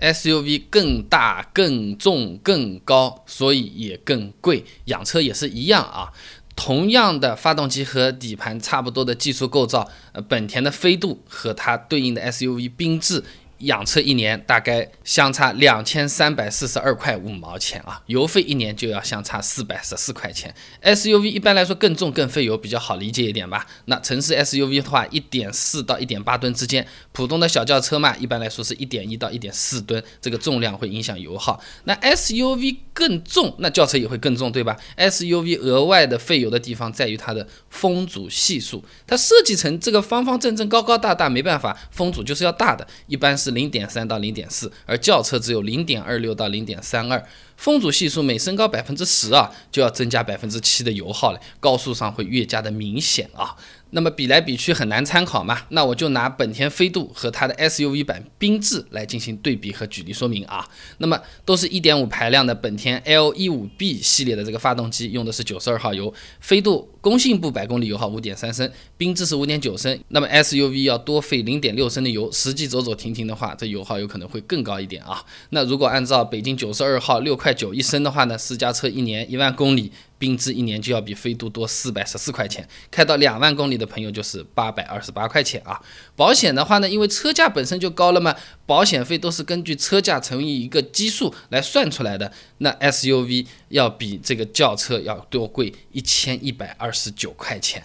SUV 更大、更重、更高，所以也更贵。养车也是一样啊，同样的发动机和底盘差不多的技术构造，呃，本田的飞度和它对应的 SUV 缤智。养车一年大概相差两千三百四十二块五毛钱啊，油费一年就要相差四百十四块钱。SUV 一般来说更重更费油，比较好理解一点吧。那城市 SUV 的话，一点四到一点八吨之间，普通的小轿车嘛，一般来说是一点一到一点四吨，这个重量会影响油耗。那 SUV 更重，那轿车也会更重，对吧？SUV 额外的费油的地方在于它的风阻系数，它设计成这个方方正正、高高大大，没办法，风阻就是要大的，一般是。零点三到零点四，而轿车只有零点二六到零点三二，风阻系数每升高百分之十啊，就要增加百分之七的油耗了，高速上会越加的明显啊。那么比来比去很难参考嘛，那我就拿本田飞度和它的 SUV 版缤智来进行对比和举例说明啊。那么都是一点五排量的本田 L 一五 B 系列的这个发动机，用的是九十二号油，飞度工信部百公里油耗五点三升，缤智是五点九升。那么 SUV 要多费零点六升的油，实际走走停停的话，这油耗有可能会更高一点啊。那如果按照北京九十二号六块块九一升的话呢，私家车一年一万公里。缤智一年就要比飞度多四百十四块钱，开到两万公里的朋友就是八百二十八块钱啊。保险的话呢，因为车价本身就高了嘛，保险费都是根据车价乘以一个基数来算出来的。那 SUV 要比这个轿车要多贵一千一百二十九块钱。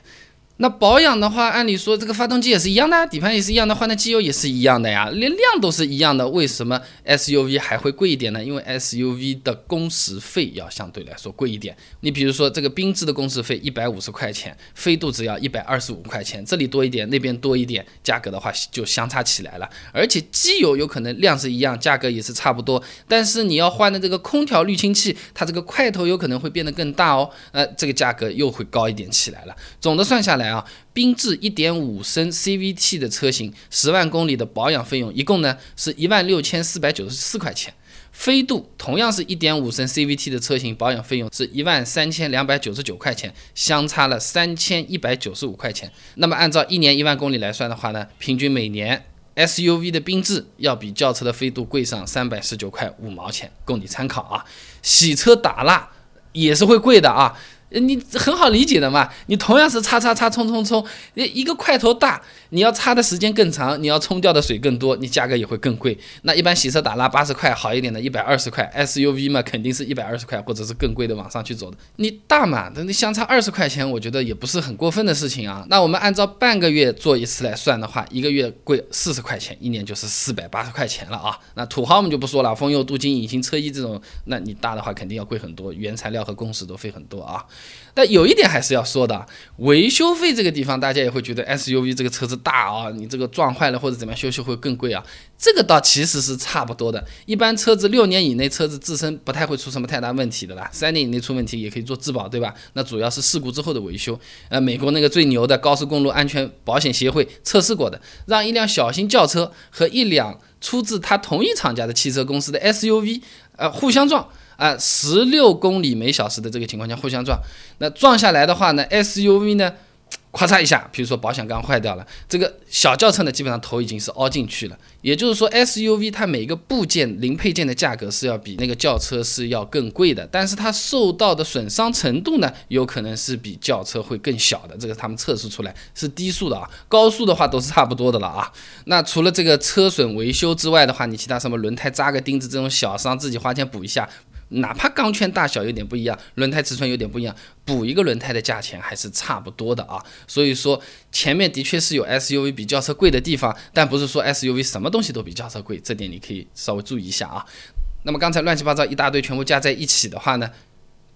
那保养的话，按理说这个发动机也是一样的，底盘也是一样的，换的机油也是一样的呀，连量都是一样的，为什么 SUV 还会贵一点呢？因为 SUV 的工时费要相对来说贵一点。你比如说这个缤智的工时费一百五十块钱，飞度只要一百二十五块钱，这里多一点，那边多一点，价格的话就相差起来了。而且机油有可能量是一样，价格也是差不多，但是你要换的这个空调滤清器，它这个块头有可能会变得更大哦，呃，这个价格又会高一点起来了。总的算下来。来啊，缤智一点五升 CVT 的车型，十万公里的保养费用一共呢是一万六千四百九十四块钱。飞度同样是一点五升 CVT 的车型，保养费用是一万三千两百九十九块钱，相差了三千一百九十五块钱。那么按照一年一万公里来算的话呢，平均每年 SUV 的缤智要比轿车的飞度贵上三百十九块五毛钱，供你参考啊。洗车打蜡也是会贵的啊。你很好理解的嘛，你同样是擦擦擦冲冲冲，一一个块头大，你要擦的时间更长，你要冲掉的水更多，你价格也会更贵。那一般洗车打蜡八十块，好一点的一百二十块，SUV 嘛肯定是一百二十块或者是更贵的往上去走的。你大嘛，那你相差二十块钱，我觉得也不是很过分的事情啊。那我们按照半个月做一次来算的话，一个月贵四十块钱，一年就是四百八十块钱了啊。那土豪我们就不说了，风油、镀金、隐形车衣这种，那你大的话肯定要贵很多，原材料和工时都费很多啊。但有一点还是要说的，维修费这个地方，大家也会觉得 SUV 这个车子大啊，你这个撞坏了或者怎么样修修会更贵啊。这个倒其实是差不多的，一般车子六年以内车子自身不太会出什么太大问题的啦，三年以内出问题也可以做质保，对吧？那主要是事故之后的维修。呃，美国那个最牛的高速公路安全保险协会测试过的，让一辆小型轿车和一辆出自它同一厂家的汽车公司的 SUV，呃，互相撞。啊，十六公里每小时的这个情况下互相撞，那撞下来的话呢，SUV 呢？咔嚓一下，比如说保险杠坏掉了，这个小轿车呢，基本上头已经是凹进去了。也就是说，SUV 它每个部件零配件的价格是要比那个轿车是要更贵的，但是它受到的损伤程度呢，有可能是比轿车会更小的。这个他们测试出来是低速的啊，高速的话都是差不多的了啊。那除了这个车损维修之外的话，你其他什么轮胎扎个钉子这种小伤，自己花钱补一下。哪怕钢圈大小有点不一样，轮胎尺寸有点不一样，补一个轮胎的价钱还是差不多的啊。所以说前面的确是有 SUV 比轿车贵的地方，但不是说 SUV 什么东西都比轿车贵，这点你可以稍微注意一下啊。那么刚才乱七八糟一大堆全部加在一起的话呢，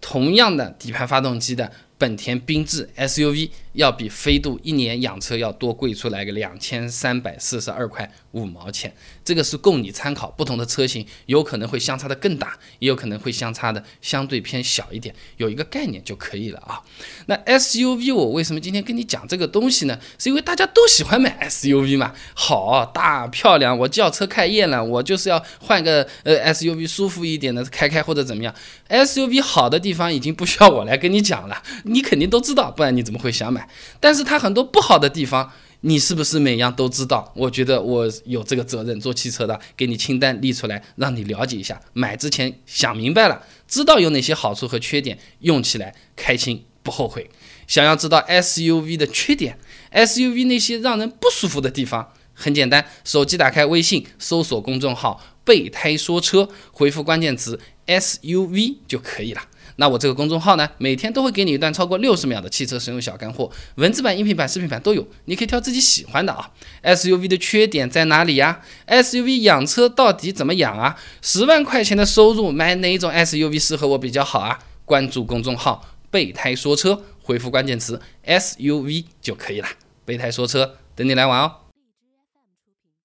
同样的底盘发动机的本田缤智 SUV。要比飞度一年养车要多贵出来个两千三百四十二块五毛钱，这个是供你参考。不同的车型有可能会相差的更大，也有可能会相差的相对偏小一点，有一个概念就可以了啊。那 SUV 我为什么今天跟你讲这个东西呢？是因为大家都喜欢买 SUV 嘛，好大漂亮，我轿车开厌了，我就是要换个呃 SUV 舒服一点的开开或者怎么样。SUV 好的地方已经不需要我来跟你讲了，你肯定都知道，不然你怎么会想买？但是它很多不好的地方，你是不是每样都知道？我觉得我有这个责任，做汽车的给你清单列出来，让你了解一下。买之前想明白了，知道有哪些好处和缺点，用起来开心不后悔。想要知道 SUV 的缺点，SUV 那些让人不舒服的地方，很简单，手机打开微信，搜索公众号“备胎说车”，回复关键词 SUV 就可以了。那我这个公众号呢，每天都会给你一段超过六十秒的汽车实用小干货，文字版、音频版、视频版都有，你可以挑自己喜欢的啊。SUV 的缺点在哪里呀？SUV 养车到底怎么养啊？十万块钱的收入买哪一种 SUV 适合我比较好啊？关注公众号“备胎说车”，回复关键词 SUV 就可以了。备胎说车，等你来玩哦。